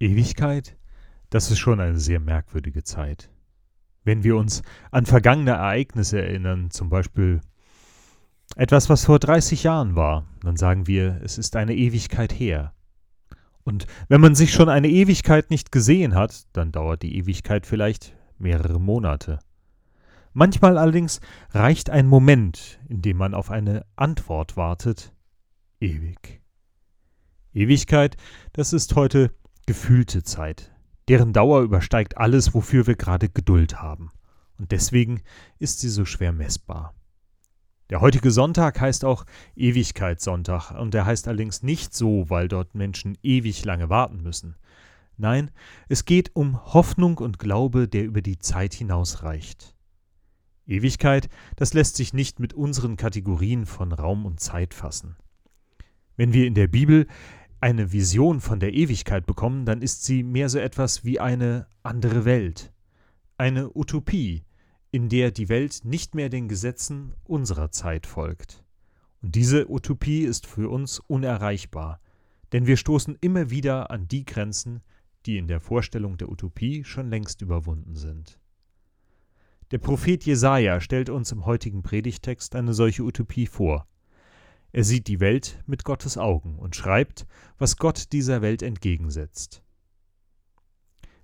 Ewigkeit, das ist schon eine sehr merkwürdige Zeit. Wenn wir uns an vergangene Ereignisse erinnern, zum Beispiel etwas, was vor 30 Jahren war, dann sagen wir, es ist eine Ewigkeit her. Und wenn man sich schon eine Ewigkeit nicht gesehen hat, dann dauert die Ewigkeit vielleicht mehrere Monate. Manchmal allerdings reicht ein Moment, in dem man auf eine Antwort wartet, ewig. Ewigkeit, das ist heute gefühlte Zeit. Deren Dauer übersteigt alles, wofür wir gerade Geduld haben. Und deswegen ist sie so schwer messbar. Der heutige Sonntag heißt auch Ewigkeitssonntag, und er heißt allerdings nicht so, weil dort Menschen ewig lange warten müssen. Nein, es geht um Hoffnung und Glaube, der über die Zeit hinausreicht. Ewigkeit, das lässt sich nicht mit unseren Kategorien von Raum und Zeit fassen. Wenn wir in der Bibel eine Vision von der Ewigkeit bekommen, dann ist sie mehr so etwas wie eine andere Welt, eine Utopie, in der die Welt nicht mehr den Gesetzen unserer Zeit folgt. Und diese Utopie ist für uns unerreichbar, denn wir stoßen immer wieder an die Grenzen, die in der Vorstellung der Utopie schon längst überwunden sind. Der Prophet Jesaja stellt uns im heutigen Predigtext eine solche Utopie vor. Er sieht die Welt mit Gottes Augen und schreibt, was Gott dieser Welt entgegensetzt.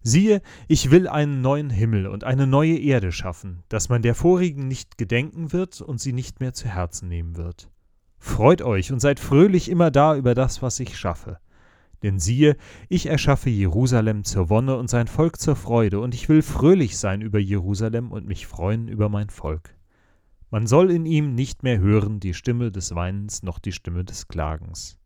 Siehe, ich will einen neuen Himmel und eine neue Erde schaffen, dass man der vorigen nicht gedenken wird und sie nicht mehr zu Herzen nehmen wird. Freut euch und seid fröhlich immer da über das, was ich schaffe. Denn siehe, ich erschaffe Jerusalem zur Wonne und sein Volk zur Freude, und ich will fröhlich sein über Jerusalem und mich freuen über mein Volk. Man soll in ihm nicht mehr hören die Stimme des Weinens noch die Stimme des Klagens.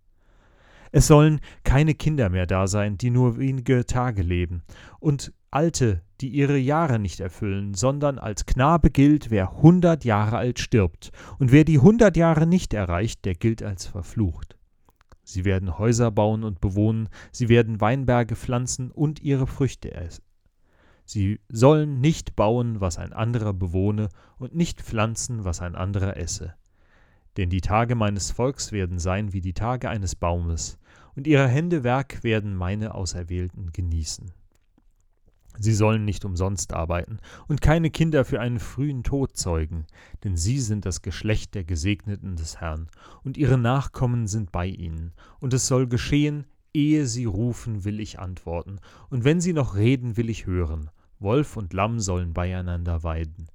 Es sollen keine Kinder mehr da sein, die nur wenige Tage leben, und Alte, die ihre Jahre nicht erfüllen, sondern als Knabe gilt, wer hundert Jahre alt stirbt, und wer die hundert Jahre nicht erreicht, der gilt als verflucht. Sie werden Häuser bauen und bewohnen, sie werden Weinberge pflanzen und ihre Früchte Sie sollen nicht bauen, was ein anderer bewohne, und nicht pflanzen, was ein anderer esse. Denn die Tage meines Volks werden sein wie die Tage eines Baumes, und ihre Hände Werk werden meine Auserwählten genießen. Sie sollen nicht umsonst arbeiten und keine Kinder für einen frühen Tod zeugen, denn sie sind das Geschlecht der Gesegneten des Herrn, und ihre Nachkommen sind bei ihnen, und es soll geschehen, Ehe sie rufen, will ich antworten, und wenn sie noch reden, will ich hören. Wolf und Lamm sollen beieinander weiden.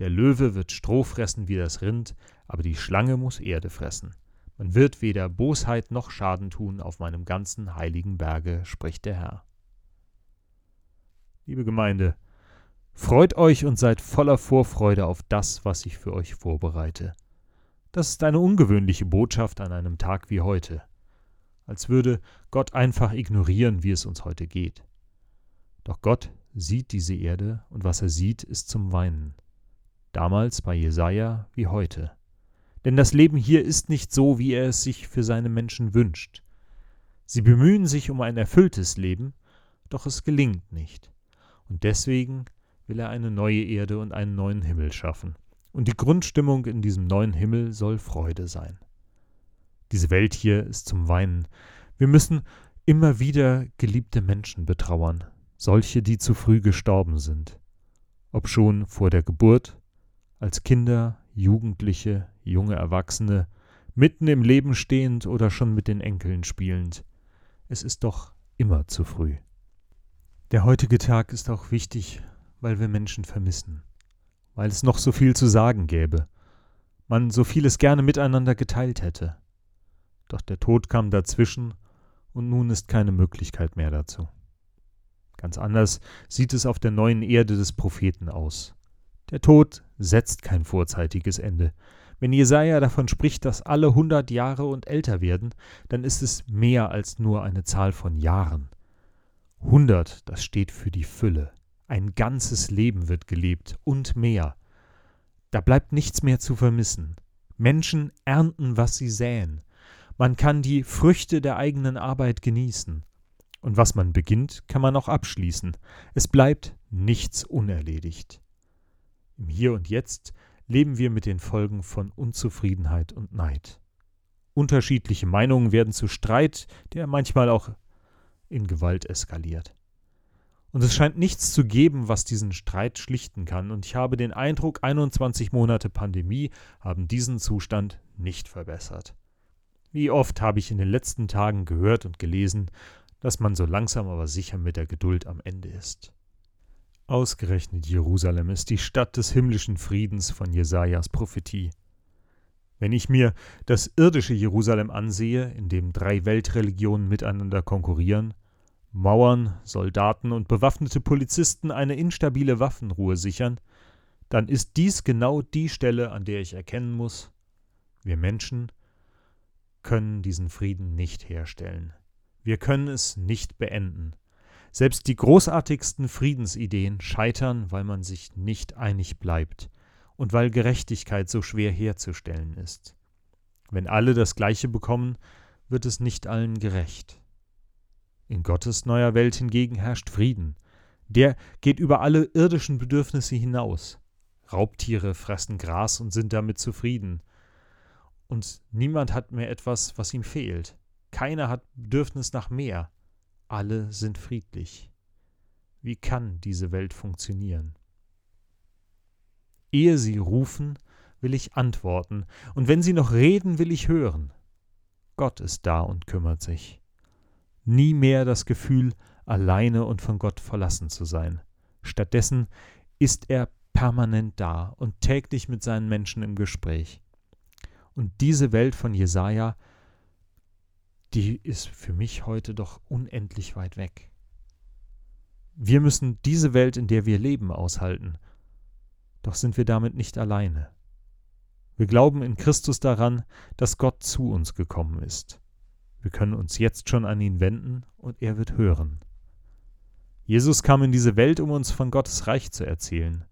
Der Löwe wird Stroh fressen wie das Rind, aber die Schlange muss Erde fressen. Man wird weder Bosheit noch Schaden tun auf meinem ganzen heiligen Berge, spricht der Herr. Liebe Gemeinde, freut euch und seid voller Vorfreude auf das, was ich für euch vorbereite. Das ist eine ungewöhnliche Botschaft an einem Tag wie heute als würde Gott einfach ignorieren, wie es uns heute geht. Doch Gott sieht diese Erde und was er sieht, ist zum Weinen. Damals bei Jesaja wie heute. Denn das Leben hier ist nicht so, wie er es sich für seine Menschen wünscht. Sie bemühen sich um ein erfülltes Leben, doch es gelingt nicht. Und deswegen will er eine neue Erde und einen neuen Himmel schaffen. Und die Grundstimmung in diesem neuen Himmel soll Freude sein. Diese Welt hier ist zum Weinen. Wir müssen immer wieder geliebte Menschen betrauern, solche, die zu früh gestorben sind. Ob schon vor der Geburt, als Kinder, Jugendliche, junge Erwachsene, mitten im Leben stehend oder schon mit den Enkeln spielend. Es ist doch immer zu früh. Der heutige Tag ist auch wichtig, weil wir Menschen vermissen, weil es noch so viel zu sagen gäbe, man so vieles gerne miteinander geteilt hätte. Doch der Tod kam dazwischen und nun ist keine Möglichkeit mehr dazu. Ganz anders sieht es auf der neuen Erde des Propheten aus. Der Tod setzt kein vorzeitiges Ende. Wenn Jesaja davon spricht, dass alle hundert Jahre und älter werden, dann ist es mehr als nur eine Zahl von Jahren. Hundert, das steht für die Fülle. Ein ganzes Leben wird gelebt und mehr. Da bleibt nichts mehr zu vermissen. Menschen ernten, was sie säen. Man kann die Früchte der eigenen Arbeit genießen. Und was man beginnt, kann man auch abschließen. Es bleibt nichts unerledigt. Im Hier und Jetzt leben wir mit den Folgen von Unzufriedenheit und Neid. Unterschiedliche Meinungen werden zu Streit, der manchmal auch in Gewalt eskaliert. Und es scheint nichts zu geben, was diesen Streit schlichten kann, und ich habe den Eindruck, 21 Monate Pandemie haben diesen Zustand nicht verbessert. Wie oft habe ich in den letzten Tagen gehört und gelesen, dass man so langsam aber sicher mit der Geduld am Ende ist. Ausgerechnet Jerusalem ist die Stadt des himmlischen Friedens von Jesajas Prophetie. Wenn ich mir das irdische Jerusalem ansehe, in dem drei Weltreligionen miteinander konkurrieren, Mauern, Soldaten und bewaffnete Polizisten eine instabile Waffenruhe sichern, dann ist dies genau die Stelle, an der ich erkennen muss, wir Menschen können diesen Frieden nicht herstellen. Wir können es nicht beenden. Selbst die großartigsten Friedensideen scheitern, weil man sich nicht einig bleibt und weil Gerechtigkeit so schwer herzustellen ist. Wenn alle das Gleiche bekommen, wird es nicht allen gerecht. In Gottes neuer Welt hingegen herrscht Frieden. Der geht über alle irdischen Bedürfnisse hinaus. Raubtiere fressen Gras und sind damit zufrieden. Und niemand hat mehr etwas, was ihm fehlt. Keiner hat Bedürfnis nach mehr alle sind friedlich. Wie kann diese Welt funktionieren? Ehe sie rufen, will ich antworten, und wenn sie noch reden, will ich hören. Gott ist da und kümmert sich. Nie mehr das Gefühl, alleine und von Gott verlassen zu sein. Stattdessen ist er permanent da und täglich mit seinen Menschen im Gespräch. Und diese Welt von Jesaja die ist für mich heute doch unendlich weit weg. Wir müssen diese Welt, in der wir leben, aushalten. Doch sind wir damit nicht alleine. Wir glauben in Christus daran, dass Gott zu uns gekommen ist. Wir können uns jetzt schon an ihn wenden und er wird hören. Jesus kam in diese Welt, um uns von Gottes Reich zu erzählen.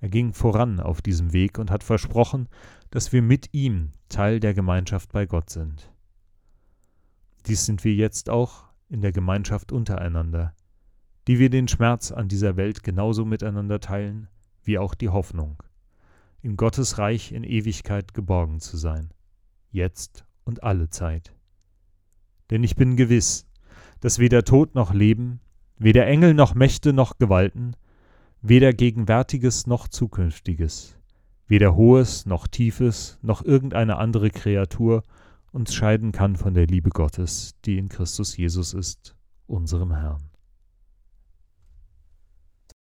Er ging voran auf diesem Weg und hat versprochen, dass wir mit ihm Teil der Gemeinschaft bei Gott sind. Dies sind wir jetzt auch in der Gemeinschaft untereinander, die wir den Schmerz an dieser Welt genauso miteinander teilen, wie auch die Hoffnung, in Gottes Reich in Ewigkeit geborgen zu sein, jetzt und alle Zeit. Denn ich bin gewiss, dass weder Tod noch Leben, weder Engel noch Mächte noch Gewalten, weder Gegenwärtiges noch Zukünftiges, weder Hohes noch Tiefes noch irgendeine andere Kreatur uns scheiden kann von der Liebe Gottes, die in Christus Jesus ist, unserem Herrn.